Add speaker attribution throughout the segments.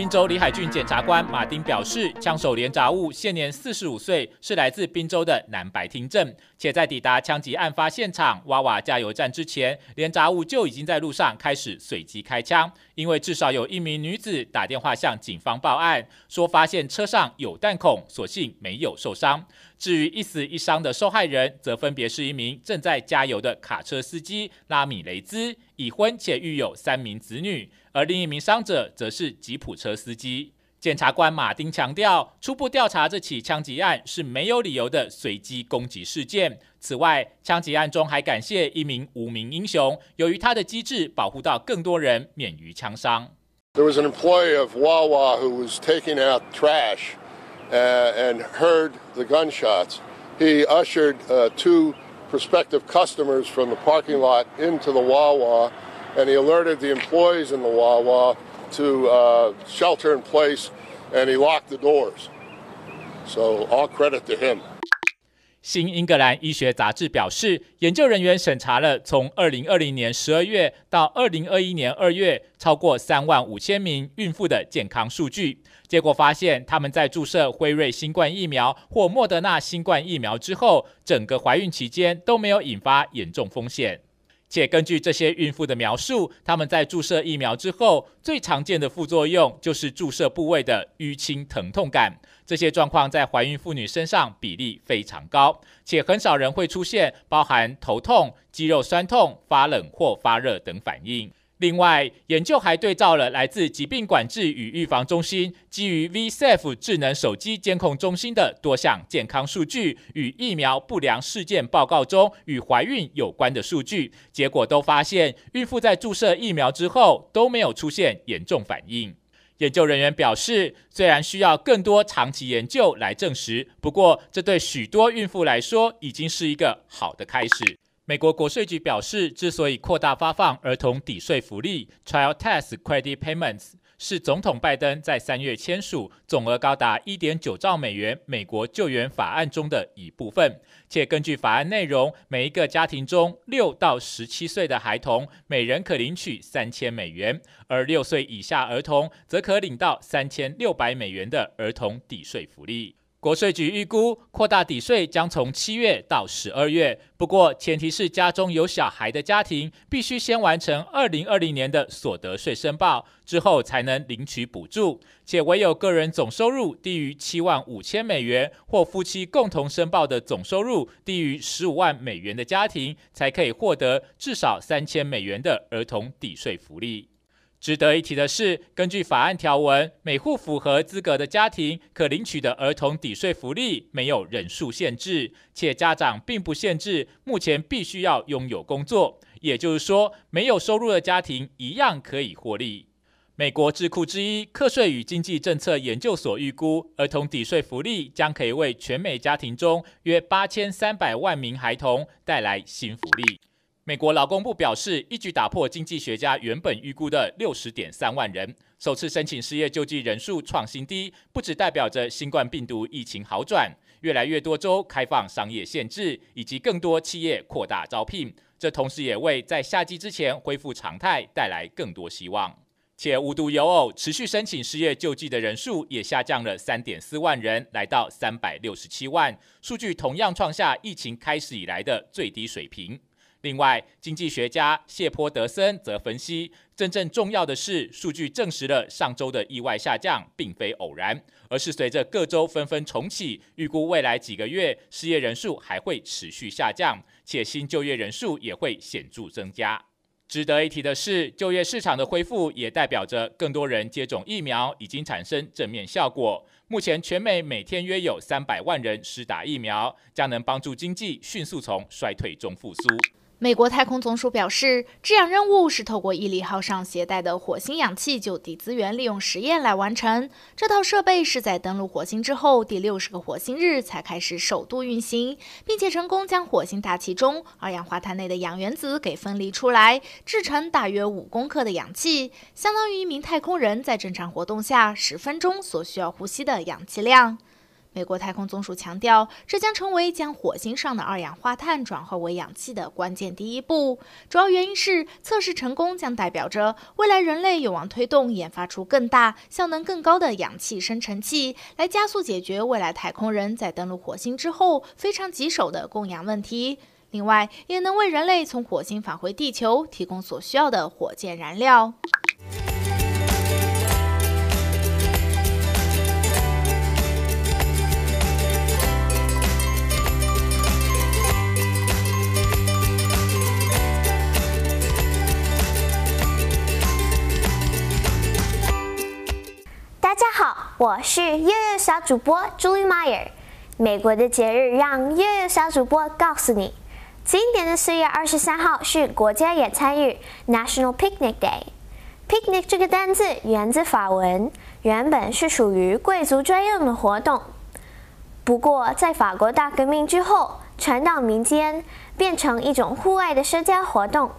Speaker 1: 宾州李海俊检察官马丁表示，枪手连杂物现年四十五岁，是来自宾州的南白厅镇，且在抵达枪击案发现场瓦瓦加油站之前，连杂物就已经在路上开始随机开枪，因为至少有一名女子打电话向警方报案，说发现车上有弹孔，所幸没有受伤。至于一死一伤的受害人，则分别是一名正在加油的卡车司机拉米雷兹，已婚且育有三名子女，而另一名伤者则是吉普车司机。检察官马丁强调，初步调查这起枪击案是没有理由的随机攻击事件。此外，枪击案中还感谢一名无名英雄，由于他的机智保护到更多人免于枪伤。
Speaker 2: There was an employee of Wawa who was taking out trash. Uh, and heard the gunshots. He ushered uh, two prospective customers from the parking lot into the Wawa, and he alerted the employees in the Wawa to uh, shelter in place, and he locked the doors. So all credit to him.
Speaker 1: 新英格兰医学杂志表示，研究人员审查了从二零二零年十二月到二零二一年二月超过三万五千名孕妇的健康数据，结果发现，他们在注射辉瑞新冠疫苗或莫德纳新冠疫苗之后，整个怀孕期间都没有引发严重风险。且根据这些孕妇的描述，她们在注射疫苗之后，最常见的副作用就是注射部位的淤青疼痛感。这些状况在怀孕妇女身上比例非常高，且很少人会出现包含头痛、肌肉酸痛、发冷或发热等反应。另外，研究还对照了来自疾病管制与预防中心基于 V-Safe 智能手机监控中心的多项健康数据与疫苗不良事件报告中与怀孕有关的数据，结果都发现孕妇在注射疫苗之后都没有出现严重反应。研究人员表示，虽然需要更多长期研究来证实，不过这对许多孕妇来说已经是一个好的开始。美国国税局表示，之所以扩大发放儿童抵税福利 （Child Tax Credit Payments），是总统拜登在三月签署总额高达一点九兆美元美国救援法案中的一部分。且根据法案内容，每一个家庭中六到十七岁的孩童每人可领取三千美元，而六岁以下儿童则可领到三千六百美元的儿童抵税福利。国税局预估，扩大抵税将从七月到十二月，不过前提是家中有小孩的家庭必须先完成二零二零年的所得税申报，之后才能领取补助。且唯有个人总收入低于七万五千美元，或夫妻共同申报的总收入低于十五万美元的家庭，才可以获得至少三千美元的儿童抵税福利。值得一提的是，根据法案条文，每户符合资格的家庭可领取的儿童抵税福利没有人数限制，且家长并不限制目前必须要拥有工作，也就是说，没有收入的家庭一样可以获利。美国智库之一课税与经济政策研究所预估，儿童抵税福利将可以为全美家庭中约八千三百万名孩童带来新福利。美国劳工部表示，一举打破经济学家原本预估的六十点三万人，首次申请失业救济人数创新低，不只代表着新冠病毒疫情好转，越来越多州开放商业限制，以及更多企业扩大招聘，这同时也为在夏季之前恢复常态带来更多希望。且无独有偶，持续申请失业救济的人数也下降了三点四万人，来到三百六十七万，数据同样创下疫情开始以来的最低水平。另外，经济学家谢坡德森则分析，真正重要的是，数据证实了上周的意外下降并非偶然，而是随着各州纷纷重启，预估未来几个月失业人数还会持续下降，且新就业人数也会显著增加。值得一提的是，就业市场的恢复也代表着更多人接种疫苗已经产生正面效果。目前，全美每天约有三百万人施打疫苗，将能帮助经济迅速从衰退中复苏。
Speaker 3: 美国太空总署表示，制氧任务是透过毅力号上携带的火星氧气就地资源利用实验来完成。这套设备是在登陆火星之后第六十个火星日才开始首度运行，并且成功将火星大气中二氧化碳内的氧原子给分离出来，制成大约五公克的氧气，相当于一名太空人在正常活动下十分钟所需要呼吸的氧气量。美国太空总署强调，这将成为将火星上的二氧化碳转化为氧气的关键第一步。主要原因是测试成功将代表着未来人类有望推动研发出更大、效能更高的氧气生成器，来加速解决未来太空人在登陆火星之后非常棘手的供氧问题。另外，也能为人类从火星返回地球提供所需要的火箭燃料。
Speaker 4: 我是悠悠小主播 Julie Meyer。美国的节日让悠悠小主播告诉你。今年的四月二十三号是国家野餐日 （National Picnic Day）。Picnic 这个单字源自法文，原本是属于贵族专用的活动。不过，在法国大革命之后，传到民间，变成一种户外的社交活动。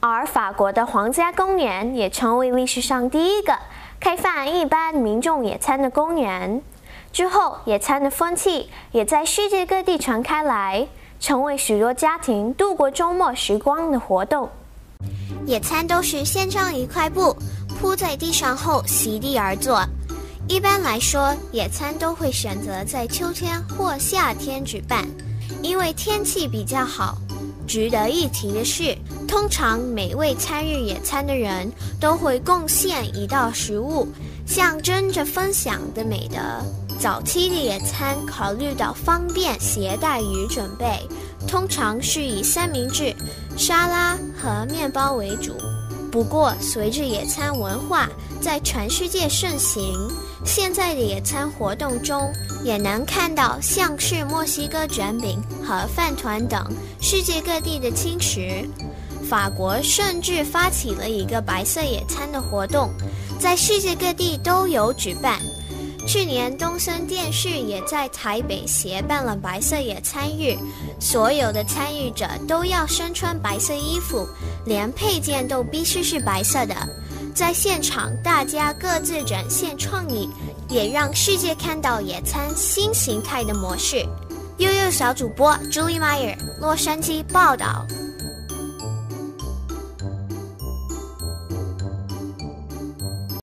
Speaker 4: 而法国的皇家公园也成为历史上第一个开放一般民众野餐的公园。之后，野餐的风气也在世界各地传开来。成为许多家庭度过周末时光的活动。
Speaker 5: 野餐都是先将一块布铺在地上后席地而坐。一般来说，野餐都会选择在秋天或夏天举办，因为天气比较好。值得一提的是，通常每位参与野餐的人都会贡献一道食物，象征着分享的美德。早期的野餐考虑到方便携带与准备，通常是以三明治、沙拉和面包为主。不过，随着野餐文化在全世界盛行，现在的野餐活动中也能看到像是墨西哥卷饼和饭团等世界各地的轻食。法国甚至发起了一个白色野餐的活动，在世界各地都有举办。去年东森电视也在台北协办了白色野餐日，所有的参与者都要身穿白色衣服，连配件都必须是白色的。在现场，大家各自展现创意，也让世界看到野餐新形态的模式。悠悠小主播 Julie Meyer，洛杉矶报道。